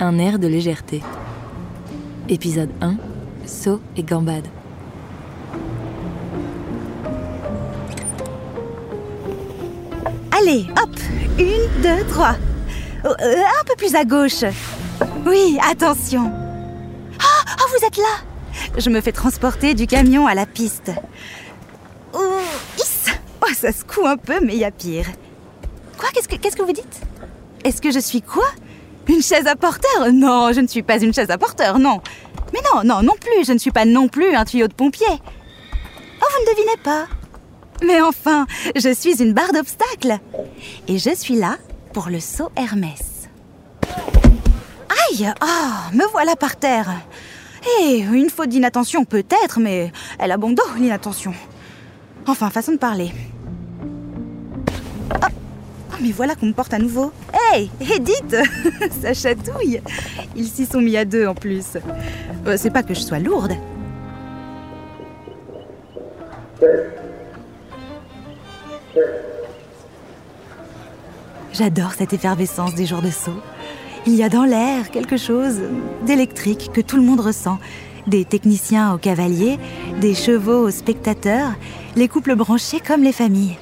Un air de légèreté. Épisode 1 Saut et gambade. Allez, hop Une, deux, trois. Oh, euh, un peu plus à gauche. Oui, attention. Oh, vous êtes là Je me fais transporter du camion à la piste. Oh, is oh ça un peu, mais il y a pire. Quoi Qu'est-ce que, qu'est-ce que vous dites? Est-ce que je suis quoi? Une chaise à porteur Non, je ne suis pas une chaise à porteur, non. Mais non, non, non plus, je ne suis pas non plus un tuyau de pompier. Oh, vous ne devinez pas Mais enfin, je suis une barre d'obstacles. Et je suis là pour le saut Hermès. Aïe Ah, me voilà par terre. Eh, une faute d'inattention peut-être, mais elle a bon dos, l'inattention. Enfin, façon de parler. Oh, mais voilà qu'on me porte à nouveau. Hey, Edith Ça chatouille Ils s'y sont mis à deux en plus. Euh, C'est pas que je sois lourde. J'adore cette effervescence des jours de saut. Il y a dans l'air quelque chose d'électrique que tout le monde ressent. Des techniciens aux cavaliers, des chevaux aux spectateurs, les couples branchés comme les familles.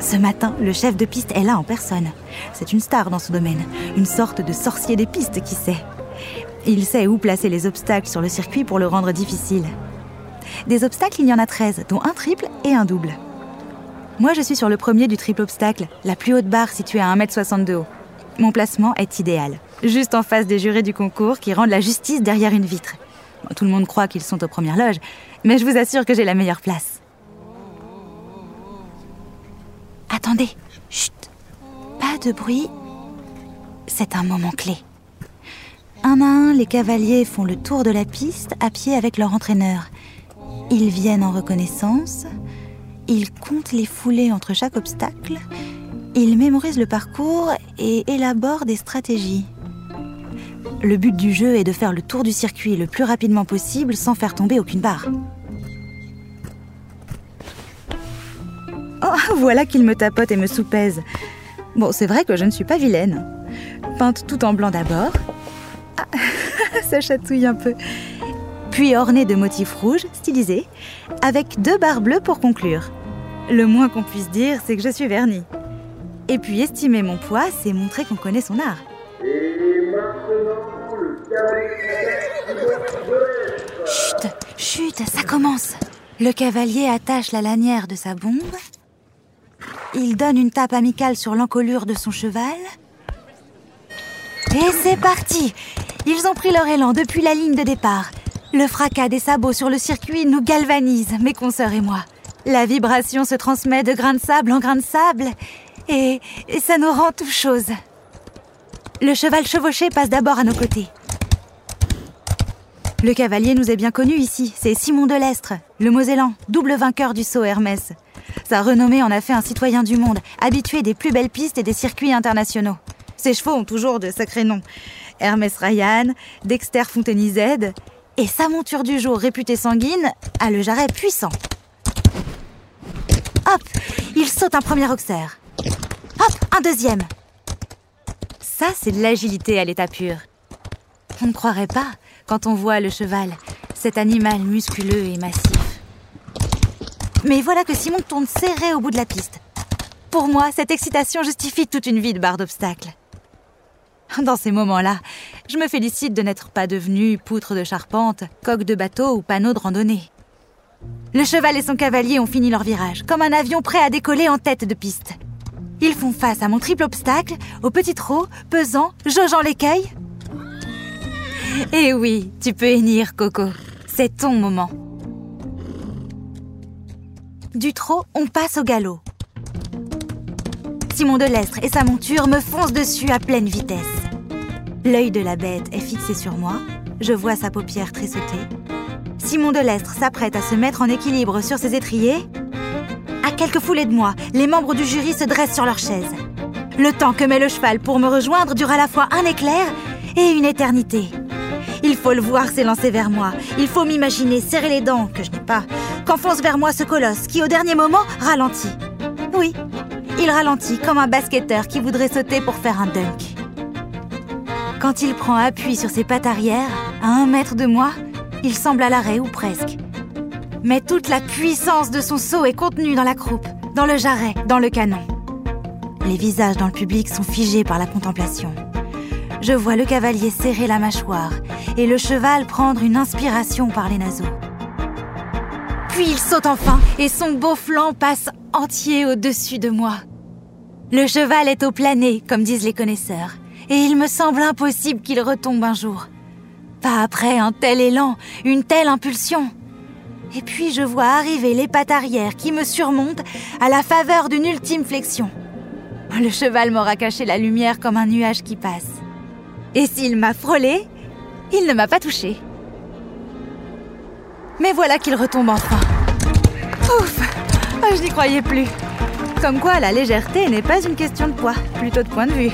Ce matin, le chef de piste est là en personne. C'est une star dans ce domaine, une sorte de sorcier des pistes qui sait. Il sait où placer les obstacles sur le circuit pour le rendre difficile. Des obstacles, il y en a 13, dont un triple et un double. Moi, je suis sur le premier du triple obstacle, la plus haute barre située à 1m60 de haut. Mon placement est idéal, juste en face des jurés du concours qui rendent la justice derrière une vitre. Tout le monde croit qu'ils sont aux premières loges, mais je vous assure que j'ai la meilleure place. Attendez, chut, pas de bruit. C'est un moment clé. Un à un, les cavaliers font le tour de la piste à pied avec leur entraîneur. Ils viennent en reconnaissance, ils comptent les foulées entre chaque obstacle, ils mémorisent le parcours et élaborent des stratégies. Le but du jeu est de faire le tour du circuit le plus rapidement possible sans faire tomber aucune barre. Oh, voilà qu'il me tapote et me soupèse. Bon, c'est vrai que je ne suis pas vilaine. Peinte tout en blanc d'abord. Ah, ça chatouille un peu. Puis ornée de motifs rouges, stylisés, avec deux barres bleues pour conclure. Le moins qu'on puisse dire, c'est que je suis vernie. Et puis estimer mon poids, c'est montrer qu'on connaît son art. Chut, chut, ça commence. Le cavalier attache la lanière de sa bombe. Il donne une tape amicale sur l'encolure de son cheval. Et c'est parti Ils ont pris leur élan depuis la ligne de départ. Le fracas des sabots sur le circuit nous galvanise, mes consoeurs et moi. La vibration se transmet de grain de sable en grain de sable et, ça nous rend tout chose. Le cheval chevauché passe d'abord à nos côtés. Le cavalier nous est bien connu ici, c'est Simon de Lestre, le Mosellan, double vainqueur du saut Hermès. Sa renommée en a fait un citoyen du monde, habitué des plus belles pistes et des circuits internationaux. Ses chevaux ont toujours de sacrés noms. Hermès Ryan, Dexter Fontenay-Z, et sa monture du jour réputée sanguine a le jarret puissant. Hop, il saute un premier auxerre. Hop, un deuxième. Ça, c'est de l'agilité à l'état pur. On ne croirait pas quand on voit le cheval, cet animal musculeux et massif. Mais voilà que Simon tourne serré au bout de la piste. Pour moi, cette excitation justifie toute une vie de barre d'obstacles. Dans ces moments-là, je me félicite de n'être pas devenue poutre de charpente, coque de bateau ou panneau de randonnée. Le cheval et son cavalier ont fini leur virage, comme un avion prêt à décoller en tête de piste. Ils font face à mon triple obstacle, au petit trot, pesant, jaugeant l'écueil. Et oui, tu peux hennir, Coco. C'est ton moment. Du trot, on passe au galop. Simon de Lestre et sa monture me foncent dessus à pleine vitesse. L'œil de la bête est fixé sur moi. Je vois sa paupière tressauter. Simon de Lestre s'apprête à se mettre en équilibre sur ses étriers. À quelques foulées de moi, les membres du jury se dressent sur leurs chaises. Le temps que met le cheval pour me rejoindre dure à la fois un éclair et une éternité. Il faut le voir s'élancer vers moi. Il faut m'imaginer serrer les dents, que je n'ai pas, qu'enfonce vers moi ce colosse qui, au dernier moment, ralentit. Oui, il ralentit comme un basketteur qui voudrait sauter pour faire un dunk. Quand il prend appui sur ses pattes arrière, à un mètre de moi, il semble à l'arrêt ou presque. Mais toute la puissance de son saut est contenue dans la croupe, dans le jarret, dans le canon. Les visages dans le public sont figés par la contemplation. Je vois le cavalier serrer la mâchoire et le cheval prendre une inspiration par les naseaux. Puis il saute enfin et son beau flanc passe entier au-dessus de moi. Le cheval est au plané, comme disent les connaisseurs, et il me semble impossible qu'il retombe un jour. Pas après un tel élan, une telle impulsion. Et puis je vois arriver les pattes arrière qui me surmontent à la faveur d'une ultime flexion. Le cheval m'aura caché la lumière comme un nuage qui passe. Et s'il m'a frôlé, il ne m'a pas touché. Mais voilà qu'il retombe enfin. Ouf Je n'y croyais plus. Comme quoi la légèreté n'est pas une question de poids, plutôt de point de vue.